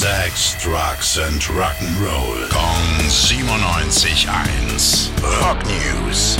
Sex, Drugs and Rock'n'Roll. Kong 97.1. Rock News.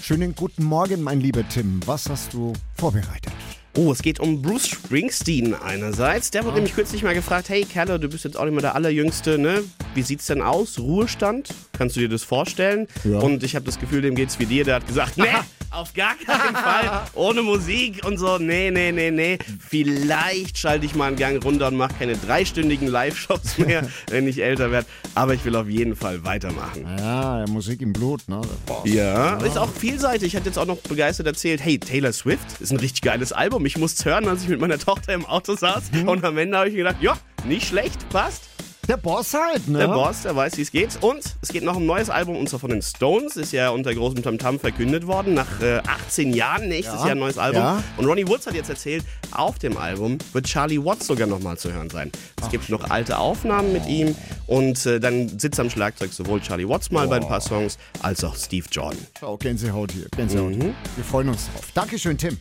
Schönen guten Morgen, mein lieber Tim. Was hast du vorbereitet? Oh, es geht um Bruce Springsteen einerseits. Der wurde nämlich kürzlich mal gefragt, hey Kerle, du bist jetzt auch nicht mehr der Allerjüngste, ne? Wie sieht's denn aus? Ruhestand? Kannst du dir das vorstellen? Ja. Und ich habe das Gefühl, dem geht's wie dir. Der hat gesagt, nee, auf gar keinen Fall. Ohne Musik und so. Nee, nee, nee, nee. Vielleicht schalte ich mal einen Gang runter und mache keine dreistündigen Live-Shows mehr, wenn ich älter werde. Aber ich will auf jeden Fall weitermachen. Ja, Musik im Blut, ne? Boah. Ja, ist auch vielseitig. Ich hatte jetzt auch noch begeistert erzählt, hey, Taylor Swift ist ein richtig geiles Album. Ich musste es hören, als ich mit meiner Tochter im Auto saß. Und am Ende habe ich mir gedacht, ja, nicht schlecht, passt. Der Boss halt, ne? Der Boss, der weiß, wie es geht. Und es geht noch um ein neues Album, und zwar von den Stones. Ist ja unter großem Tamtam verkündet worden. Nach äh, 18 Jahren nächstes Ja, Jahr ein neues Album. ja. Und Ronnie Woods hat jetzt erzählt, auf dem Album wird Charlie Watts sogar nochmal zu hören sein. Es gibt noch alte Aufnahmen mit ihm. Und äh, dann sitzt am Schlagzeug sowohl Charlie Watts mal bei ein paar Songs, als auch Steve Jordan. Oh, Gänsehaut hier, Gänsehaut. Mhm. Wir freuen uns drauf. Dankeschön, Tim.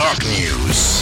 Rock News.